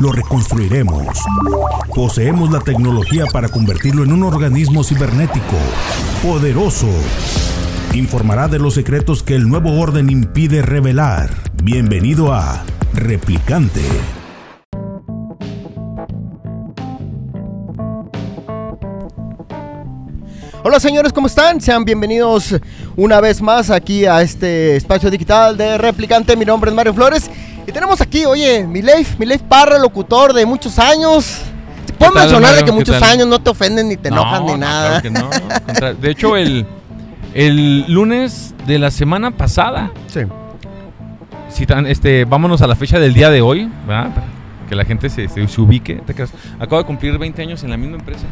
Lo reconstruiremos. Poseemos la tecnología para convertirlo en un organismo cibernético, poderoso. Informará de los secretos que el nuevo orden impide revelar. Bienvenido a Replicante. Hola señores, ¿cómo están? Sean bienvenidos una vez más aquí a este espacio digital de Replicante. Mi nombre es Mario Flores y tenemos aquí, oye, Mileif, Mileif Parra, locutor de muchos años. Puedo tal, mencionar de que ¿Qué muchos tal? años no te ofenden ni te enojan ni no, nada. claro que no. De hecho, el, el lunes de la semana pasada, Sí. si tan- este, vámonos a la fecha del día de hoy, ¿verdad? Que la gente se, se- se ubique. Acabo de cumplir 20 años en la misma empresa.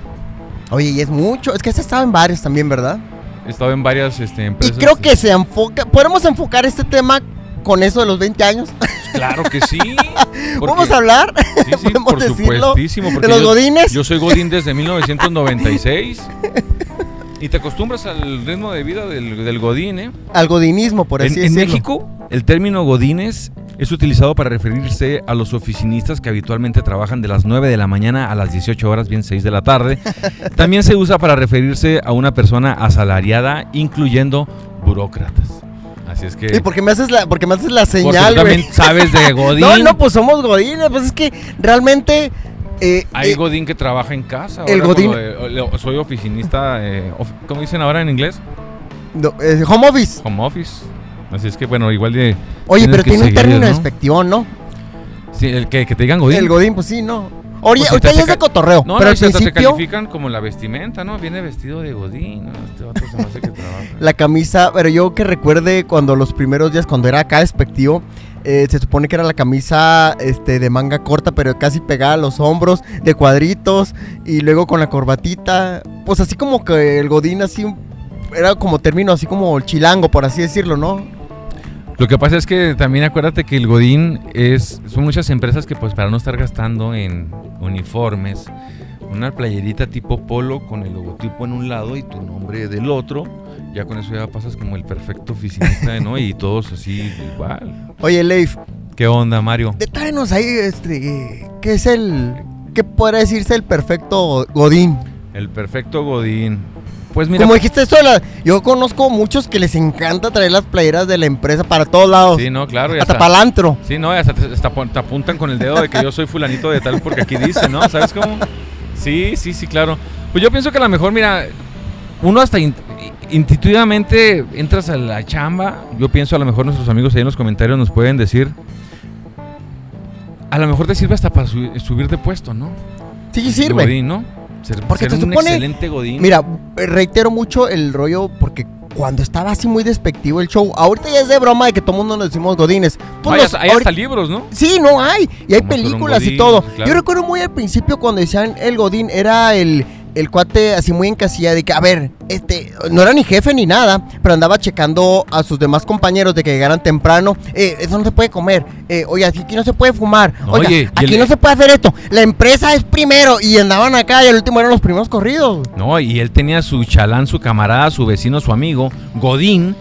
Oye, y es mucho, es que has estado en varios también, ¿verdad? He estado en varias este, Y empresas. creo que se enfoca, podemos enfocar este tema con eso de los 20 años. Claro que sí. Vamos a hablar Sí, sí, por decirlo, supuestísimo. de los yo- godines. Yo soy Godín desde 1996. Y te acostumbras al ritmo de vida del, del Godín, ¿eh? Al godinismo, por así En, en decirlo. México, el término godines es utilizado para referirse a los oficinistas que habitualmente trabajan de las 9 de la mañana a las 18 horas, bien 6 de la tarde. También se usa para referirse a una persona asalariada, incluyendo burócratas. Así es que... ¿Y por qué me haces la, porque me haces la porque señal, tú güey? también sabes de godín. No, no, pues somos godines, pues es que realmente... eh, Hay eh, godín que trabaja en casa. el godín- eh, soy oficinista, eh, of- ¿cómo dicen ahora en inglés? no, home office. Home office. Así es que, bueno, igual de... Oye, pero tiene un término ¿no? despectivo, ¿no? Sí, el que, que te digan godín. El godín, pues sí, no. Oye, Pues ahorita ya es de cotorreo, No, pero no, al se- principio califican como la vestimenta, ¿no? Viene vestido de godín. ¿no? Este vato se me hace que trabaja. la camisa, pero yo que recuerde cuando los primeros días, cuando era acá despectivo, eh, se supone que era la camisa este, de manga corta, pero casi pegada a los hombros, de cuadritos, y luego con la corbatita, pues así como que el godín así, era como término así como el chilango, por así decirlo, ¿no? Lo que pasa es que también acuérdate que el godín es... Son muchas empresas que pues para no estar gastando en uniformes, una playerita tipo polo con el logotipo en un lado y tu nombre del otro, ya con eso ya pasas como el perfecto oficinista, ¿no? Y todos así igual. Oye, Leif, ¿Qué onda, Mario? Detállanos ahí, este, ¿qué es el, qué puede decirse el perfecto godín? El perfecto godín. Pues mira... Como dijiste eso, de la- yo conozco muchos que les encanta traer las playeras de la empresa para todos lados, Sí, no, claro. hasta hasta- palantro. Sí, no, hasta te, hasta te apuntan con el dedo de que yo soy fulanito de tal porque aquí dice, ¿no? ¿Sabes cómo? Sí, sí, sí, claro. Pues yo pienso que a lo mejor, mira, uno hasta in- intuitivamente entras a la chamba, yo pienso a lo mejor nuestros amigos ahí en los comentarios nos pueden decir, a lo mejor te sirve hasta para su- subir de puesto, ¿no? Sí, sirve. Godín, ¿no? Ser, Porque ser se un supone- excelente godín. Mira, reitero mucho el rollo porque cuando estaba así muy despectivo el show, ahorita ya es de broma de que todo el mundo nos decimos godines. Pues hay, los- hasta, hay ahorita- hasta libros, ¿no? Sí, no hay. Y hay Como un películas y todo. claro. Yo recuerdo muy al principio cuando decían el Godín, era el, el cuate así muy encasillado de que, a ver, este, no era ni jefe ni nada, pero andaba checando a sus demás compañeros de que llegaran temprano. Eh, eso no se puede comer. Eh, oye, aquí no se puede fumar. No, Oiga, oye, aquí el- no se puede hacer esto. La empresa es primero. Y andaban acá y al último eran los primeros corridos. No, y él tenía su chalán, su camarada, su vecino, su amigo, Godín,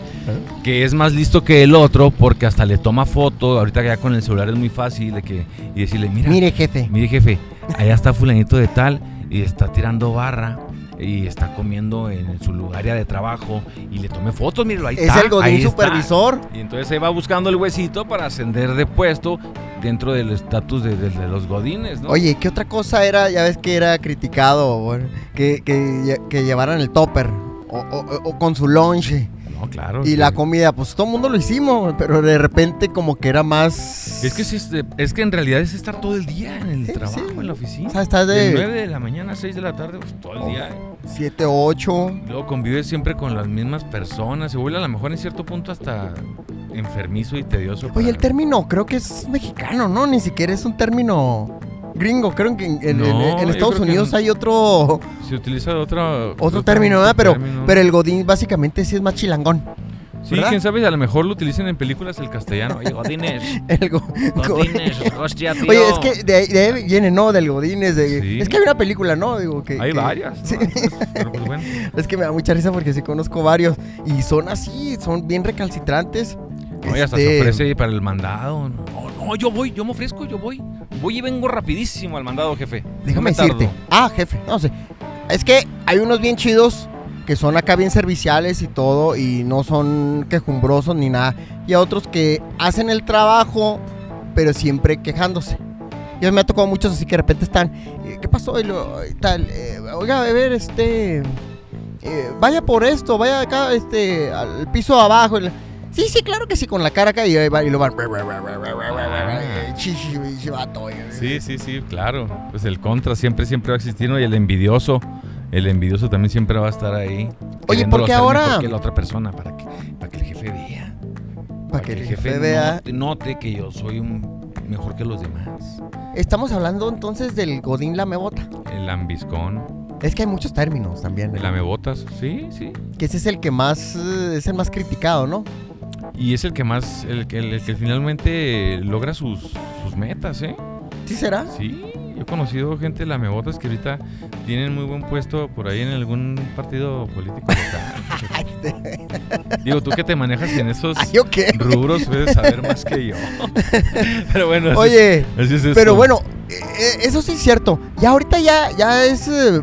que es más listo que el otro porque hasta le toma foto. Ahorita ya con el celular es muy fácil de que y decirle, mira, Mire, jefe. mire jefe, allá está fulanito de tal y está tirando barra y está comiendo en su lugar de trabajo y le tomé fotos, míralo, ahí Es está. el Godín ahí está". supervisor. Y entonces ahí va buscando el huesito para ascender de puesto dentro del estatus de, de- de los godines, ¿no? Oye, ¿qué otra cosa era? Ya ves que era criticado, bueno, que, que, que llevaran el topper o, o- o con su lunch. No, claro. Y la comida, pues todo el mundo lo hicimos, pero de repente como que era más... Es que, sí es, que en realidad es estar todo el día en el Sí, trabajo, sí. en la oficina. O sea, estás De de 9 de la mañana a 6 de la tarde, pues todo el día. 7, 8... Luego convives siempre con las mismas personas. Se vuelve a lo mejor en cierto punto hasta enfermizo y tedioso. Oye, el término creo que es mexicano, ¿no? Ni siquiera es un término gringo. Creo que en, en- No, en- en Estados Unidos hay otro Se utiliza otro... otro término, ¿verdad? Pero, término. pero el godín básicamente sí es más chilangón. Sí, ¿verdad? quién sabe, a lo mejor lo utilizan en películas el castellano. Oye, Godines, El go- Godines, hostia, tío. Oye, es que de de ahí viene, ¿no? Del Godín. Es, de, Sí. es que hay una película, ¿no? Digo, que, Hay que- varias. ¿no? Sí. Pero pues bueno. Es que me da mucha risa porque sí conozco varios. Y son así, son bien recalcitrantes. No, y hasta Este, se ofrece para el mandado. No, no, yo voy, yo me ofrezco, yo voy. Voy y vengo rapidísimo al mandado, jefe. No Déjame tardo. decirte. Ah, jefe, no sé. Es que hay unos bien chidos que son acá bien serviciales y todo y no son quejumbrosos ni nada. Y a otros que hacen el trabajo, pero siempre quejándose. Yo me ha tocado muchos así que de repente están, eh, ¿qué pasó? Y lo, y tal, eh, oiga, a ver, este, eh, vaya por esto, vaya acá, este, al piso abajo. y la- sí, sí, claro que sí, con la cara acá y, y lo van. Sí, sí, sí, claro. Pues el contra siempre, siempre va a existir, ¿no? Y el envidioso. El envidioso también siempre va a estar ahí. Oye, queriéndolo ¿por qué hacer ahora? que la otra persona, para que, para que el jefe vea. Para que el jefe vea. Note, note que yo soy un mejor que los demás. Estamos hablando entonces del Godín Lamebota. El ambiscón, Es que hay muchos términos también. el lamebotas, sí, sí. Que ese es el que más eh, es el más criticado, ¿no? Y es el que más, el, que- el que finalmente logra sus, sus metas, ¿eh? ¿Sí será? Sí, yo he conocido gente lamebotas que ahorita tienen muy buen puesto por ahí en algún partido político local. Digo, tú que te manejas en esos Ay, ¿yo qué? rubros puedes saber más que yo. Pero bueno, así, Oye, así es pero bueno, eh, eh, eso sí es cierto. Ya ahorita ya, ya es eh,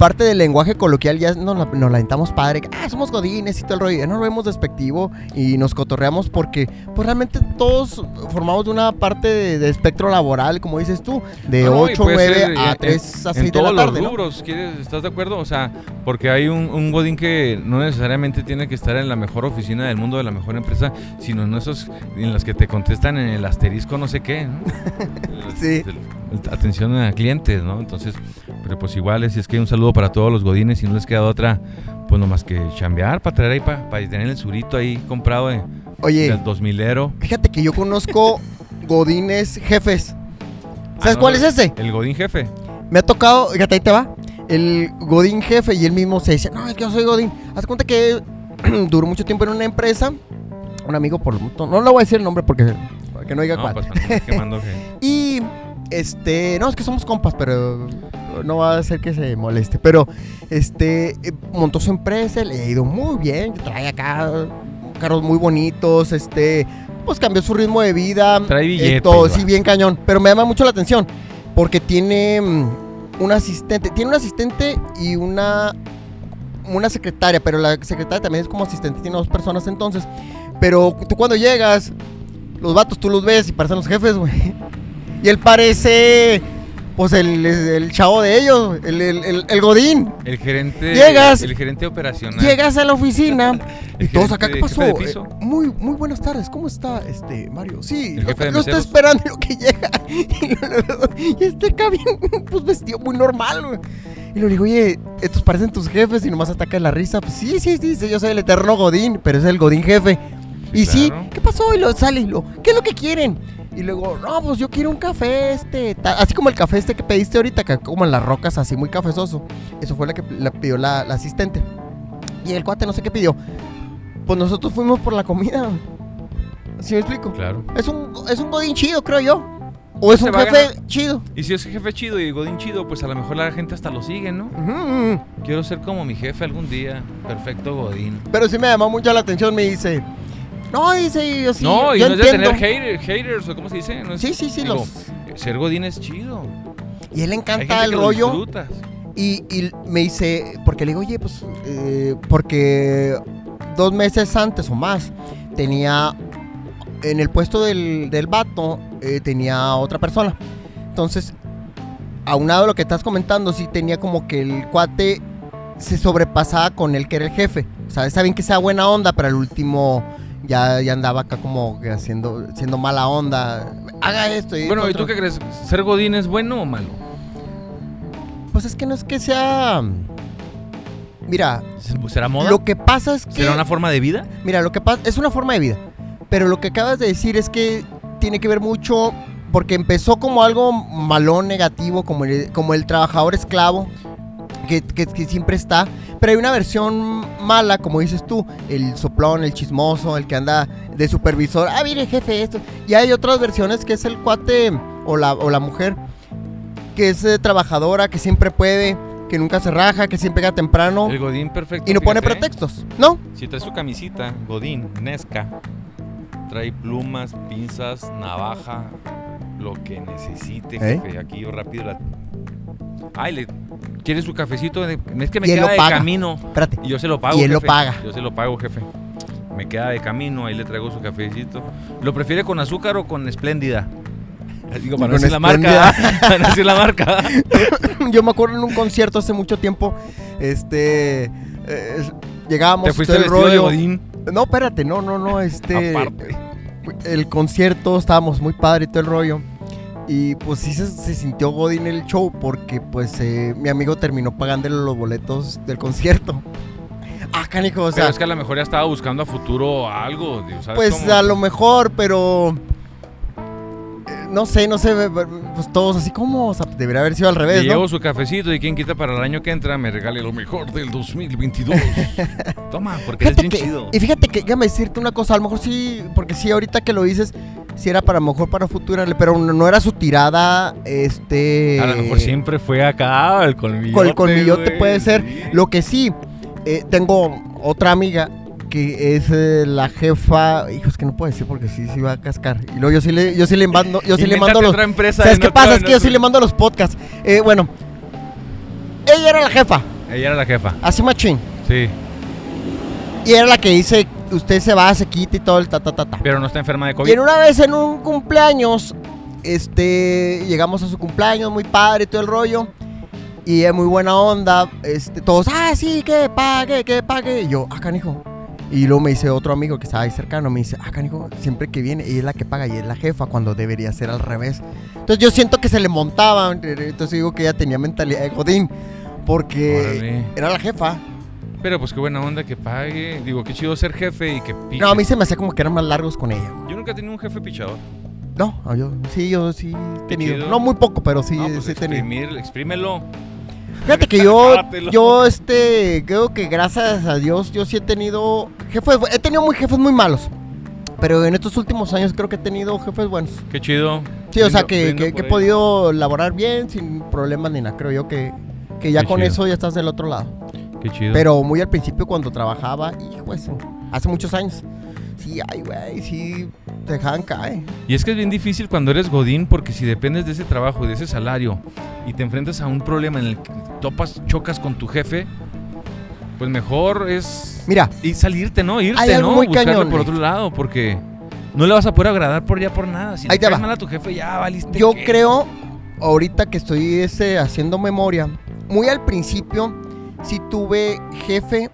parte del lenguaje coloquial, ya nos la, nos la aventamos padre. Ah, somos godines y todo el rollo. Ya no lo vemos despectivo y nos cotorreamos porque pues realmente todos formamos de una parte de, de espectro laboral, como dices tú, de No, no, y 8, puede 9 ser a en- 3 a en 6 de la tarde, los ¿no? rubros, ¿quieres- ¿estás de acuerdo? O sea, porque hay un, un godín que no necesariamente tiene que estar en la mejor oficina del mundo, de la mejor empresa, sino en esos en las que te contestan en el asterisco no sé qué, ¿no? Sí. El- el- Atención a clientes, ¿no? Entonces, pero pues igual, si es que un saludo para todos los godines y no les queda otra, pues nomás que chambear para traer ahí, para tener el surito ahí comprado de, Oye, del 2000ero. fíjate que yo conozco godines jefes. ¿Sabes Ah, no, cuál es ese? El godín jefe. Me ha tocado, fíjate, ahí te va. El Godín jefe y él mismo se dice, no, es que yo soy Godín. Haz cuenta que duró mucho tiempo en una empresa. Un amigo por lo tanto, no le voy a decir el nombre porque para que no diga No, cuál. pues para quemando Y este, no, es que somos compas, pero no va a ser que se moleste. Pero este, eh, montó su empresa, le ha ido muy bien, trae acá carros muy bonitos, este, pues cambió su ritmo de vida. Trae eh, billete, todo, va. sí, bien cañón. Pero me llama mucho la atención porque tiene mm, un asistente, tiene un asistente y una una secretaria, pero la secretaria también es como asistente, tiene dos personas entonces. Pero tú cuando llegas, los vatos tú los ves y parecen los jefes, güey. Y él parece, pues, el, el chavo de ellos, el, el, Godín. El gerente. Llegas- El gerente operacional. Llegas a la oficina y todos acá, ¿qué pasó? Eh, muy, muy buenas tardes, ¿cómo está este Mario? Sí, lo, lo está esperando lo que llega. Y, este acá bien, pues vestido muy normal, güey. Y le digo, oye, estos parecen tus jefes y nomás ataca la risa. Pues sí, sí, sí, yo soy el eterno Godín, pero es el Godín jefe. Y sí. ¿qué pasó? Y lo sale y lo, ¿qué es lo que quieren? Y luego, no, pues yo quiero un café este, así como el café este que pediste ahorita, que como en las rocas, así muy cafezoso. Eso fue lo que la pidió la, la asistente. Y el cuate no sé qué pidió. Pues nosotros fuimos por la comida. ¿Sí me explico? Claro. Es un, es un godín chido, creo yo. O es Se un jefe chido. Y si es jefe chido y Godín chido, pues a lo mejor la gente hasta lo sigue, ¿no? Ujú. Quiero ser como mi jefe algún día. Perfecto Godín. Pero sí me llamó mucho la atención, me dice. No, dice, yo sí. no, y yo no es de entiendo". tener hater- haters, o cómo se dice. No es- Sí, sí, sí, digo, los- Ser Godín es chido. Y él le encanta el rollo. Y, y me dice, porque le digo, oye, pues, eh, porque dos meses antes o más tenía, en el puesto del, del vato, eh, tenía otra persona. Entonces, aunado a lo que estás comentando, sí tenía como que el cuate se sobrepasaba con el que era el jefe. O sea, está bien que sea buena onda, pero al último ya, ya andaba acá como haciendo, siendo mala onda. Haga esto y Bueno, ¿y tú qué crees? ¿Ser Godín es bueno o malo? Pues es que no es que sea... Mira, ¿Será moda? Lo que pasa es que. ¿Será una forma de vida? Mira, lo que pasa. Es una forma de vida. Pero lo que acabas de decir es que tiene que ver mucho porque empezó como algo malón, negativo, como el, como el trabajador esclavo, que, que- que siempre está. Pero hay una versión mala, como dices tú, el soplón, el chismoso, el que anda de supervisor. Ah, mire, jefe, esto. Y hay otras versiones que es el cuate o la, o la mujer, que es eh, trabajadora, que siempre puede, que nunca se raja, que siempre llega temprano El Godín perfecto. y no pone fíjate, ¿eh? pretextos, ¿no? Si trae su camisita, Godín, Nesca, trae plumas, pinzas, navaja, lo que necesite, ¿Eh? jefe. Aquí yo rápido la. Ay, le quiere su cafecito. Es que me Y queda lo de paga. camino. Espérate. Y yo se lo pago. Y él lo jefe. paga. Yo se lo pago, jefe. Me queda de camino, ahí le traigo su cafecito. ¿Lo prefiere con azúcar o con espléndida? Digo, para no decir la marca. para no decir la marca. Yo me acuerdo en un concierto hace mucho tiempo, este, eh, llegábamos ¿Te fuiste todo el vestido de rollo. Godín? No, espérate, no, no, no, este, Aparte. el concierto estábamos muy padre y todo el rollo. Y pues sí se, se sintió Godín el show porque pues eh, mi amigo terminó pagándole los boletos del concierto. Ah, canijo, o sea, Pero es que a lo mejor ya estaba buscando a futuro algo. ¿sabes pues cómo? a lo mejor, pero eh, no sé, no sé, pues todos así como, o sea, debería haber sido al Le revés, ¿no? llevo su cafecito y quien quita para el año que entra me regale lo mejor del 2022. Toma, porque es Fíjate bien que, chido. y fíjate que, déjame decirte una cosa, a lo mejor sí, porque sí, ahorita que lo dices, sí era para mejor para futuro, pero no, era su tirada, este... A lo mejor siempre fue acá el colmillote. Con el colmillote güey, puede ser. Lo que sí, eh, tengo otra amiga que es eh, la jefa, hijos que no puedo decir porque sí, sí va a cascar. Y luego yo sí le, yo sí le mando, yo sí le mando los... otra empresa ¿Sabes qué otro- pasa? Es que yo sí le mando los podcasts. Eh, bueno, ella era la jefa, Ella era la jefa. así machín. Sí. Y era la que dice, usted se va, se quita y todo el ta ta ta ta. Pero no está enferma de Y COVID. en una vez en un cumpleaños, este, llegamos a su cumpleaños, muy padre y todo el rollo. Y es muy buena onda, este, todos, ah, sí, que pague, que pague. Y yo, ah, canijo. Y luego me dice otro amigo que estaba ahí cercano, me dice, ah, canijo, siempre que viene, ella es la que paga y es la jefa, cuando debería ser al revés. Entonces yo siento que se le montaba, entonces digo que ella tenía mentalidad de Godín, porque Órale. era la jefa. Pero pues qué buena onda que pague. Digo, qué chido ser jefe y que piche. No, a mí se me hacía como que eran más largos con ella. Yo nunca he tenido un jefe pichador. No, no, yo sí, yo sí he tenido. chido. No muy poco, pero sí, no, pues sí he tenido. exprimir, exprímelo. Fíjate que yo, yo, este, creo que gracias a Dios, yo sí he tenido jefes, bu- he tenido muy jefes muy malos. Pero en estos últimos años creo que he tenido jefes buenos. Qué chido. Sí, o sea, Brindo- que, brindo que- por que he ello. podido laborar bien, sin problemas ni nada. Creo yo que, que ya Qué con chido. eso ya estás del otro lado. Qué chido. Pero muy al principio cuando trabajaba, hijo, eso, hace muchos años. Sí, ay, güey, sí, te dejaban caer. Y es que es bien difícil cuando eres Godín porque si dependes de ese trabajo y de ese salario y te enfrentas a un problema en el que topas, chocas con tu jefe, pues mejor es Mira, y salirte, ¿no? Irte, Hay algo ¿no? muy Buscarle cañón, por otro lado porque no le vas a poder agradar por ya por nada. Si Ahí le te va. mal a tu jefe ya valiste. Yo creo, ahorita que estoy este, haciendo memoria, muy al principio sí tuve jefe,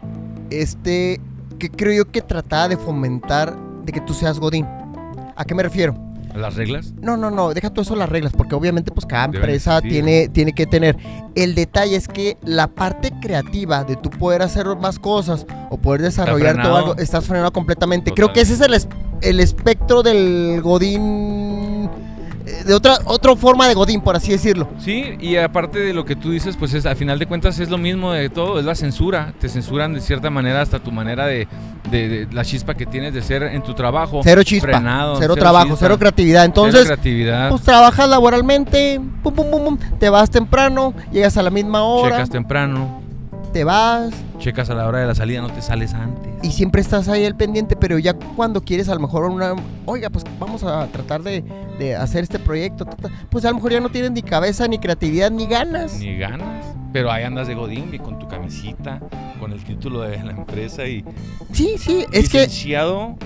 este, que creo yo que trataba de fomentar de que tú seas Godín. ¿A qué me refiero? las reglas. No, no, no, deja todo eso las reglas, porque obviamente pues cada Deben empresa tiene, tiene que tener. El detalle es que la parte creativa de tú poder hacer más cosas o poder desarrollar todo algo, estás frenado completamente. Total. Creo que ese es el, el espectro del Godín, de otra, otra forma de Godín, por así decirlo. Sí, y aparte de lo que tú dices, pues es, a final de cuentas es lo mismo de todo, es la censura. Te censuran de cierta manera hasta tu manera de, de- de la chispa que tienes de ser en tu trabajo. Cero chispa, frenado, cero, trabajo, chispa, cero creatividad. cero Entonces, creatividad. pues trabajas laboralmente, pum, pum, pum, pum, te vas temprano, llegas a la misma hora, checas temprano, te vas, checas a la hora de la salida, no te sales antes. y siempre estás ahí al pendiente, pero ya cuando quieres a lo mejor una, oiga, pues vamos a tratar de, de hacer este proyecto, ta, ta", pues a lo mejor ya no tienes ni cabeza, ni creatividad, ni ganas. Ni ganas. Pero ahí andas de Godín y con tu camisita, con el título de la empresa y. Sí, sí, es que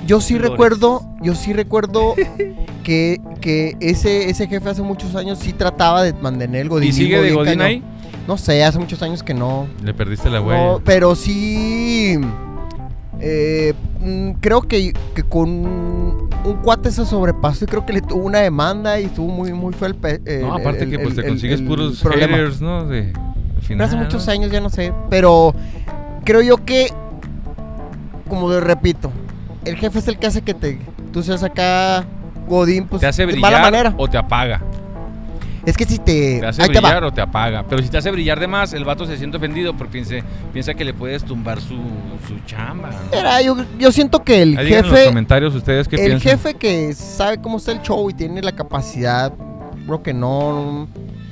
yo sí recuerdo, yo sí recuerdo que, que ese, ese jefe hace muchos años sí trataba de mantener el Godín. ¿Y sigue de Godín ahí? No sé, hace muchos años que no. Le perdiste la No, huella. pero sí. eh, mm, creo que, que con un cuate se sobrepasó y creo que le tuvo una demanda y estuvo muy, muy feo el, el- no, aparte el- que pues te consigues puros haters, ¿no? De, final, hace muchos ¿no? años ya no sé. Pero creo yo que, como le repito, el jefe es el que hace que te, tú seas acá Godín, pues ¿Te hace de mala brillar manera. o te apaga? Es que si te. ¿Te hace ahí te brillar o te apaga? Pero si te hace brillar de más, el vato se siente ofendido porque piensa, piensa que le puedes tumbar su, su chamba. ¿no? Mira, yo, yo siento que el Ahí digan en los jefe. comentarios ustedes qué El piensan. jefe que sabe cómo está el show y tiene la capacidad, creo que no.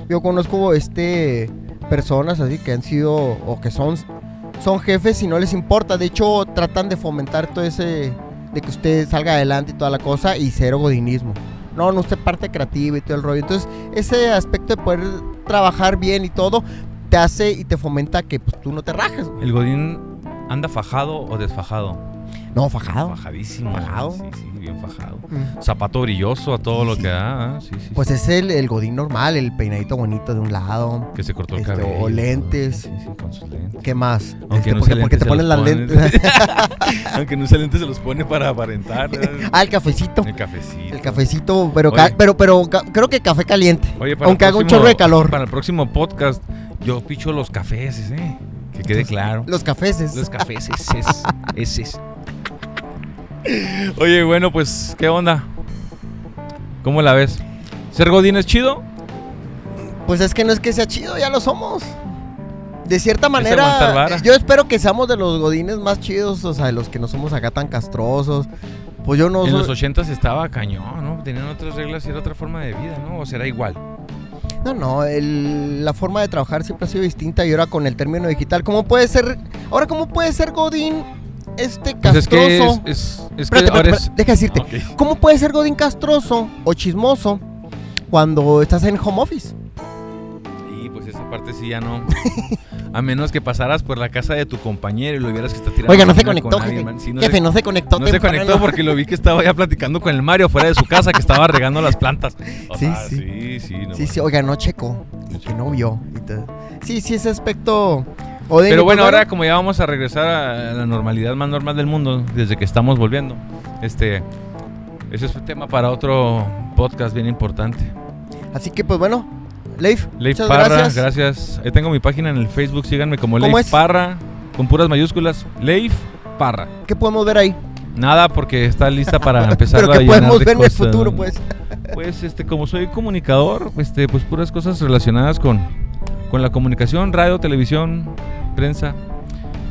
Yo conozco este personas así que han sido o que son son jefes y no les importa. De hecho, tratan de fomentar todo ese de que usted salga adelante y toda la cosa y cero godinismo. No, no usted parte creativa y todo el rollo. Entonces, ese aspecto de poder trabajar bien y todo te hace y te fomenta que pues, tú no te rajes. ¿El Godín anda fajado o desfajado? No, fajado. Fajadísimo. Fajado. Sí, sí, bien fajado. Mm. Zapato brilloso a todo Sí, lo sí. que da. Sí, sí. Pues es el, el godín normal, el peinadito bonito de un lado. que se cortó el este, cabello. o lentes. Sí, sí, con sus lentes. ¿Qué más? Aunque Este, no porque, porque te ponen las ponen. lentes. Aunque no use lentes, se los pone para aparentar. ¿verdad? ah, el cafecito. El cafecito. El cafecito, pero, Oye. pero, pero creo que café caliente. Oye, para aunque haga un chorro de calor. Para el próximo podcast, yo picho los cafés, ¿eh? Que quede claro. Los cafeses. Los cafés, ese es. ese es. Oye, bueno, pues, ¿qué onda? ¿Cómo la ves? ¿Ser Godín es chido? Pues es que no es que sea chido, ya lo somos. De cierta manera, eh, yo espero que seamos de los godines más chidos, o sea, de los que no somos acá tan castrosos. Pues yo no en soy- los 80 estaba cañón, ¿no? Tenían otras reglas y era otra forma de vida, ¿no? O será igual. No, no, el- la forma de trabajar siempre ha sido distinta y ahora con el término digital, ¿cómo puede ser, ahora cómo puede ser Godín este Pues es castroso? que es, es, es que Espérate, ahora espérate, es... deja decirte, Ok. ¿cómo puede ser Godín castroso o chismoso cuando estás en home office? Y pues esa parte sí ya no. A menos que pasaras por la casa de tu compañero y lo vieras que está tirando. Oiga, no se con conectó, alguien, jefe. Sí, no Jefe, se- no se conectó. No se conectó porque lo vi que estaba ya platicando con el Mario fuera de su casa, que estaba regando las plantas. O Sí, sea, sí. sí, sí. no Sí, sí, oiga, no checó y que no vio. Sí, sí, ese aspecto... Godín, Pero bueno, ahora como ya vamos a regresar a la normalidad más normal del mundo, desde que estamos volviendo, este, ese es un tema para otro podcast bien importante. Así que pues bueno, Leif, Leif muchas Parra, gracias. gracias. Ahí tengo mi página en el Facebook, síganme como ¿Cómo Leif es? Parra, con puras mayúsculas, Leif Parra. ¿Qué podemos ver ahí? Nada, porque está lista para empezar Pero a que podemos de ver en el futuro, pues. Pues, este, como soy comunicador, este, pues puras cosas relacionadas con, con la comunicación, radio, televisión, prensa.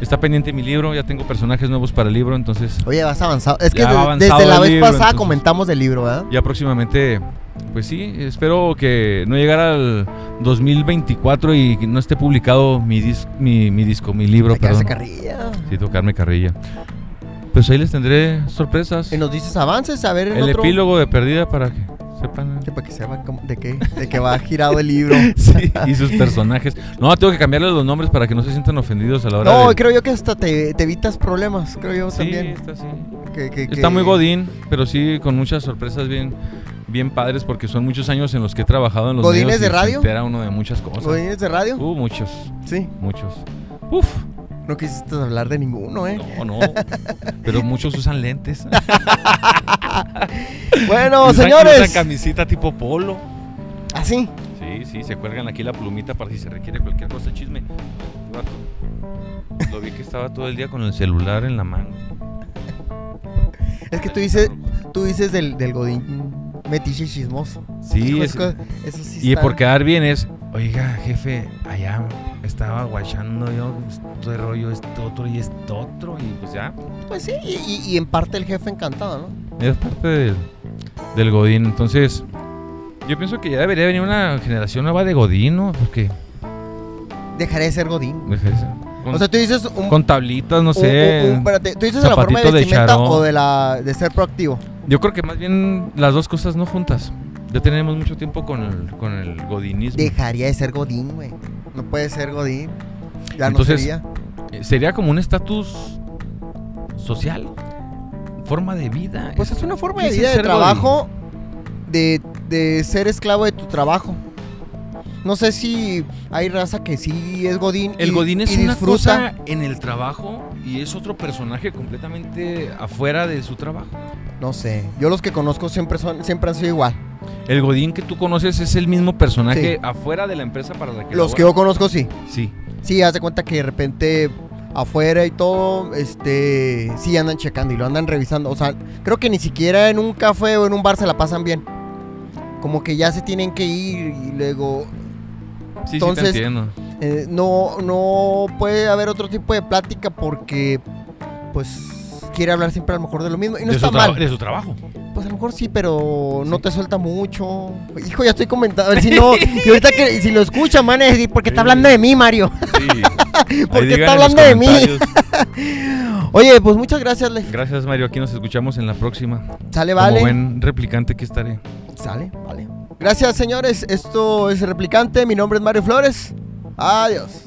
Está pendiente mi libro, ya tengo personajes nuevos para el libro, entonces Oye, vas avanzado. Es que avanzado desde la vez libro, pasada entonces. comentamos del libro, ¿verdad? ya próximamente, pues sí, espero que no llegara al 2024 y no esté publicado mi, dis- mi, mi disco, mi libro, perdón. carrilla. Sí, tocarme carrilla. Pues ahí les tendré sorpresas. Y nos dices avances, a ver en El otro... epílogo de perdida para que sepan. Que para que sepan de qué, de qué va girado el libro. Sí, y sus personajes. No, tengo que cambiarles los nombres para que no se sientan ofendidos a la hora No, de... creo yo que hasta te, te evitas problemas, creo yo Sí, también. está así. Que- que- Está que- muy godín, pero sí con muchas sorpresas bien bien padres porque son muchos años en los que he trabajado en los ¿Godines medios de y se radio? entera uno de muchas cosas. ¿Godines de radio? Uh, muchos, Sí. muchos. Uf, No quisiste hablar de ninguno, ¿eh? no, no. Pero muchos usan lentes. Bueno, usan- señores. Usan camisita tipo polo. Así. Sí, sí, se cuelgan aquí la plumita para si se requiere cualquier cosa, chisme. Lo vi que estaba todo el día con el celular en la mano. Es que tú dices, tú dices del, del Godín metiche y chismoso. Sí, es- eso sí y está- por quedar bien es, oiga, jefe, allá estaba guachando yo esto de rollo, esto otro y esto otro, y pues ya, Pues sí, y, en parte el jefe encantado, ¿no? es parte del, del Godín. Entonces, yo pienso que ya debería venir una generación nueva de Godín, ¿no? Porque, Dejaré de ser Godín. con, O sea, tú dices un, con tablitas, no un- sé. un- espérate, tú dices de la forma de de vestimenta charol. o de la de ser proactivo. Yo creo que más bien las dos cosas no juntas. Ya tenemos mucho tiempo con el, con el godinismo. Dejaría de ser Godín, güey. No puede ser Godín. Ya Entonces, no sería. Eh, Sería como un estatus social, forma de vida. Pues es una forma ¿qué de vida de ser trabajo, de, de ser esclavo de tu trabajo. No sé si hay raza que sí es Godín. El y- Godín es y una disfruta. cosa en el trabajo y es otro personaje completamente afuera de su trabajo. No sé. Yo los que conozco siempre son, siempre han sido igual. El Godín que tú conoces es el mismo personaje Sí. afuera de la empresa para la que Los que yo conozco sí. Sí. Sí, haz de cuenta que de repente afuera y todo, este, sí andan checando y lo andan revisando. O sea, creo que ni siquiera en un café o en un bar se la pasan bien. Como que ya se tienen que ir y luego Sí, Entonces, sí te entiendo. eh, no, no puede haber otro tipo de plática porque, pues, quiere hablar siempre a lo mejor de lo mismo. Y no de, está su mal. de su trabajo. Pues a lo mejor sí, pero no te suelta mucho. Hijo, ya estoy comentando. A ver si no. Y ahorita que si lo escucha, man, es decir, porque está hablando de mí, Mario. Sí. ¿Por Ahí qué digan está hablando de mí? Oye, pues muchas gracias, Le. Gracias, Mario. Aquí nos escuchamos en la próxima. Sale, Como vale. buen replicante que estaré. Sale, vale. Gracias, señores. Esto es Replicante. Mi nombre es Mario Flores. Adiós.